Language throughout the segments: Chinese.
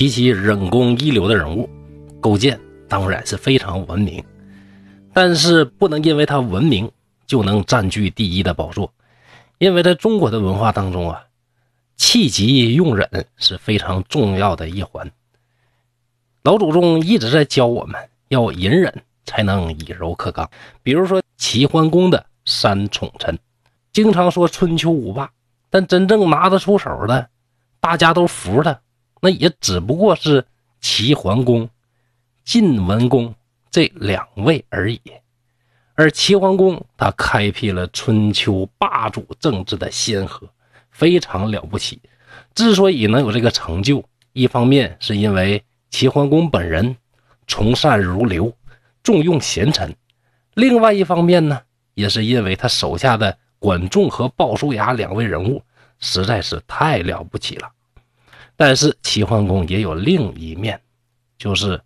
提起忍功一流的人物，勾践当然是非常闻名，但是不能因为他闻名就能占据第一的宝座，因为在中国的文化当中啊，气急用忍是非常重要的一环。老祖宗一直在教我们要隐忍，才能以柔克刚。比如说齐桓公的三宠臣，经常说春秋五霸，但真正拿得出手的，大家都服他，那也只不过是齐桓公、晋文公这两位而已。而齐桓公他开辟了春秋霸主政治的先河，非常了不起。之所以能有这个成就，一方面是因为。齐桓公本人从善如流，重用贤臣。另外一方面呢，也是因为他手下的管仲和鲍叔牙两位人物实在是太了不起了。但是齐桓公也有另一面，就是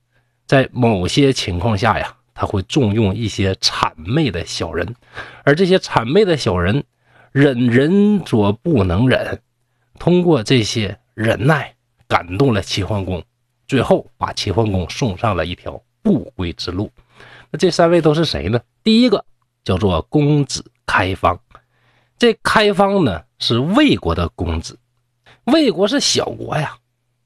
在某些情况下呀，他会重用一些谄媚的小人，而这些谄媚的小人忍人所不能忍，通过这些忍耐感动了齐桓公。最后把齐桓公送上了一条不归之路。那这三位都是谁呢？第一个叫做公子开方。这开方呢是魏国的公子。魏国是小国呀，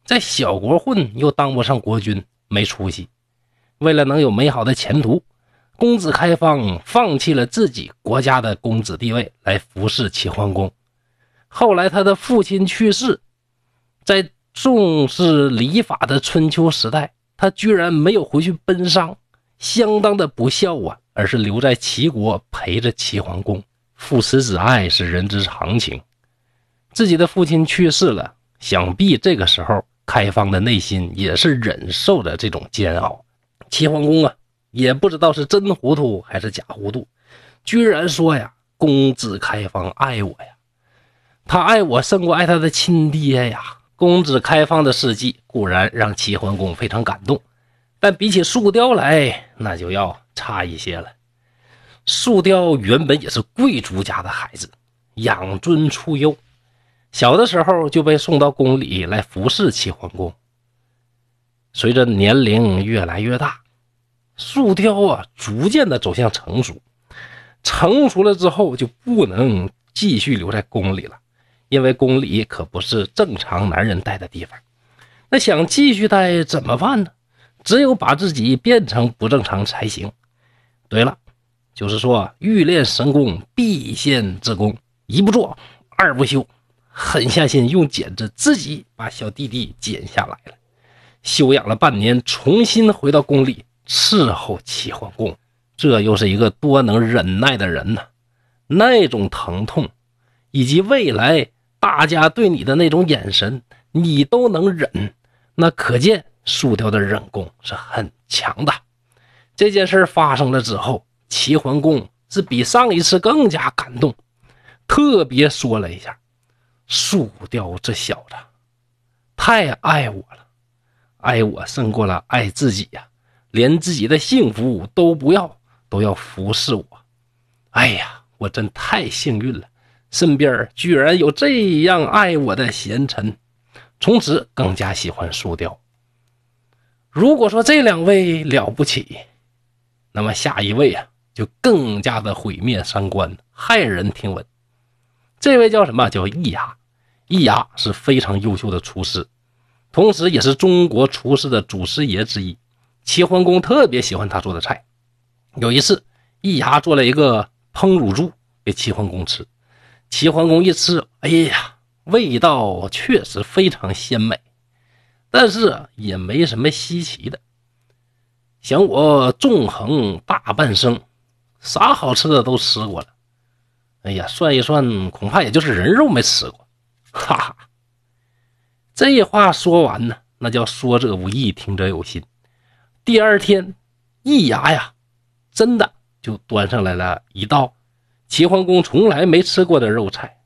在小国混又当不上国君，没出息。为了能有美好的前途，公子开方放弃了自己国家的公子地位，来服侍齐桓公。后来他的父亲去世，在。重视礼法的春秋时代，他居然没有回去奔丧，相当的不孝啊！而是留在齐国陪着齐桓公。父慈子爱是人之常情，自己的父亲去世了，想必这个时候开方的内心也是忍受着这种煎熬。齐桓公啊，也不知道是真糊涂还是假糊涂，居然说呀：“公子开方爱我呀，他爱我胜过爱他的亲爹呀。”公子开方的事迹固然让齐桓公非常感动，但比起树雕来，那就要差一些了。树雕原本也是贵族家的孩子，养尊处优，小的时候就被送到宫里来服侍齐桓公。随着年龄越来越大，树雕啊逐渐的走向成熟，成熟了之后就不能继续留在宫里了。因为宫里可不是正常男人待的地方，那想继续待怎么办呢？只有把自己变成不正常才行。对了，就是说欲练神功，必先自宫，一不做二不休，狠下心用剪子自己把小弟弟剪下来了，休养了半年，重新回到宫里伺候齐桓公。这又是一个多能忍耐的人呢？那种疼痛，以及未来。大家对你的那种眼神，你都能忍，那可见树雕的忍功是很强的。这件事发生了之后，齐桓公是比上一次更加感动，特别说了一下：“树雕这小子太爱我了，爱我胜过了爱自己呀，连自己的幸福都不要，都要服侍我。哎呀，我真太幸运了。”身边居然有这样爱我的贤臣，从此更加喜欢树雕。如果说这两位了不起，那么下一位啊，就更加的毁灭三观、骇人听闻。这位叫什么？叫易牙。易牙是非常优秀的厨师，同时也是中国厨师的祖师爷之一。齐桓公特别喜欢他做的菜。有一次，易牙做了一个烹乳猪给齐桓公吃。齐桓公一吃，哎呀，味道确实非常鲜美，但是也没什么稀奇的。想我纵横大半生，啥好吃的都吃过了，哎呀，算一算，恐怕也就是人肉没吃过。哈哈，这话说完呢，那叫说者无意，听者有心。第二天，易牙呀，真的就端上来了一道。齐桓公从来没吃过的肉菜，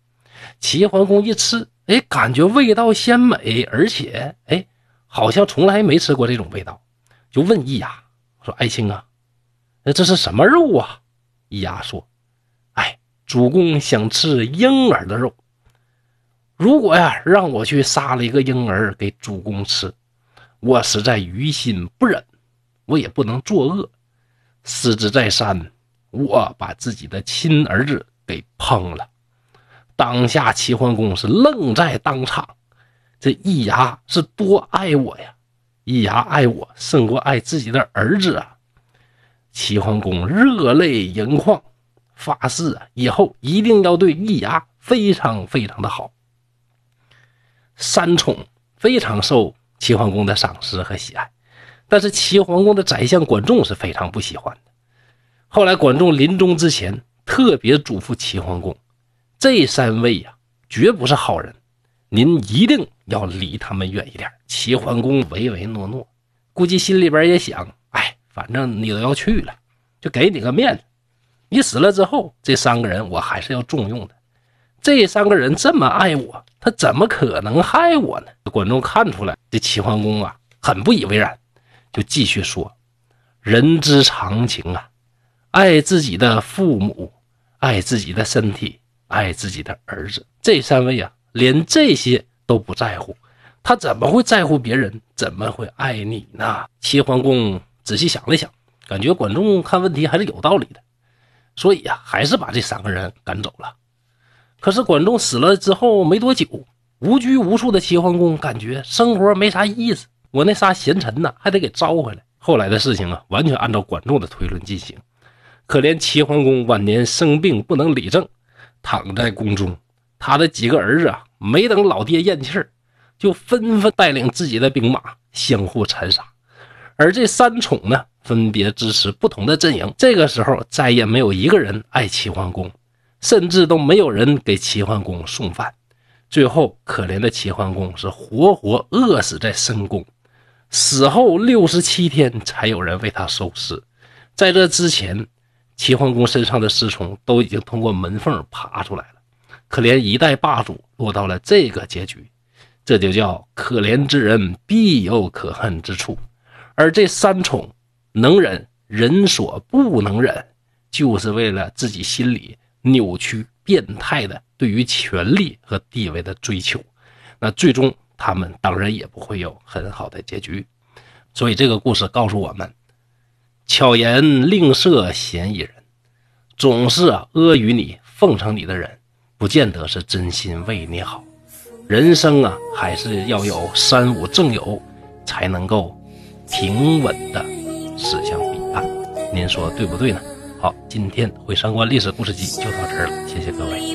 齐桓公一吃，哎，感觉味道鲜美，而且，哎，好像从来没吃过这种味道，就问易牙说：“爱卿啊，那这是什么肉啊？”易牙说：“哎，主公想吃婴儿的肉。如果呀，让我去杀了一个婴儿给主公吃，我实在于心不忍，我也不能作恶。失之在山，我把自己的亲儿子给烹了。当下齐桓公是愣在当场。这易牙是多爱我呀！易牙爱我胜过爱自己的儿子啊！齐桓公热泪盈眶，发誓啊，以后一定要对易牙非常非常的好。三宠非常受齐桓公的赏识和喜爱，但是齐桓公的宰相管仲是非常不喜欢的。后来管仲临终之前特别嘱咐齐桓公：“这三位呀，绝不是好人，您一定要离他们远一点。”齐桓公唯唯诺诺，估计心里边也想：“哎，反正你都要去了，就给你个面子。你死了之后，这三个人我还是要重用的。这三个人这么爱我。”他怎么可能害我呢？管仲看出来，这齐桓公啊很不以为然，就继续说：“人之常情啊，爱自己的父母，爱自己的身体，爱自己的儿子。这三位啊，连这些都不在乎，他怎么会在乎别人？怎么会爱你呢？”齐桓公仔细想了想，感觉管仲看问题还是有道理的，所以呀，还是把这三个人赶走了。可是管仲死了之后没多久，无拘无束的齐桓公感觉生活没啥意思，我那仨贤臣呢还得给招回来。后来的事情啊，完全按照管仲的推论进行。可怜齐桓公晚年生病不能理政，躺在宫中，他的几个儿子啊，没等老爹咽气儿，就纷纷带领自己的兵马相互残杀。而这三宠呢，分别支持不同的阵营。这个时候，再也没有一个人爱齐桓公。甚至都没有人给齐桓公送饭，最后可怜的齐桓公是活活饿死在深宫，死后六十七天才有人为他收尸。在这之前，齐桓公身上的尸虫都已经通过门缝爬出来了。可怜一代霸主落到了这个结局，这就叫可怜之人必有可恨之处。而这三宠能忍人所不能忍，就是为了自己心里。扭曲、变态的对于权力和地位的追求，那最终他们当然也不会有很好的结局。所以这个故事告诉我们：巧言令色、嫌疑人，总是啊阿谀你、奉承你的人，不见得是真心为你好。人生啊，还是要有三五正友，才能够平稳的驶向彼岸。您说对不对呢？好，今天《会上官历史故事集》就到这儿了，谢谢各位。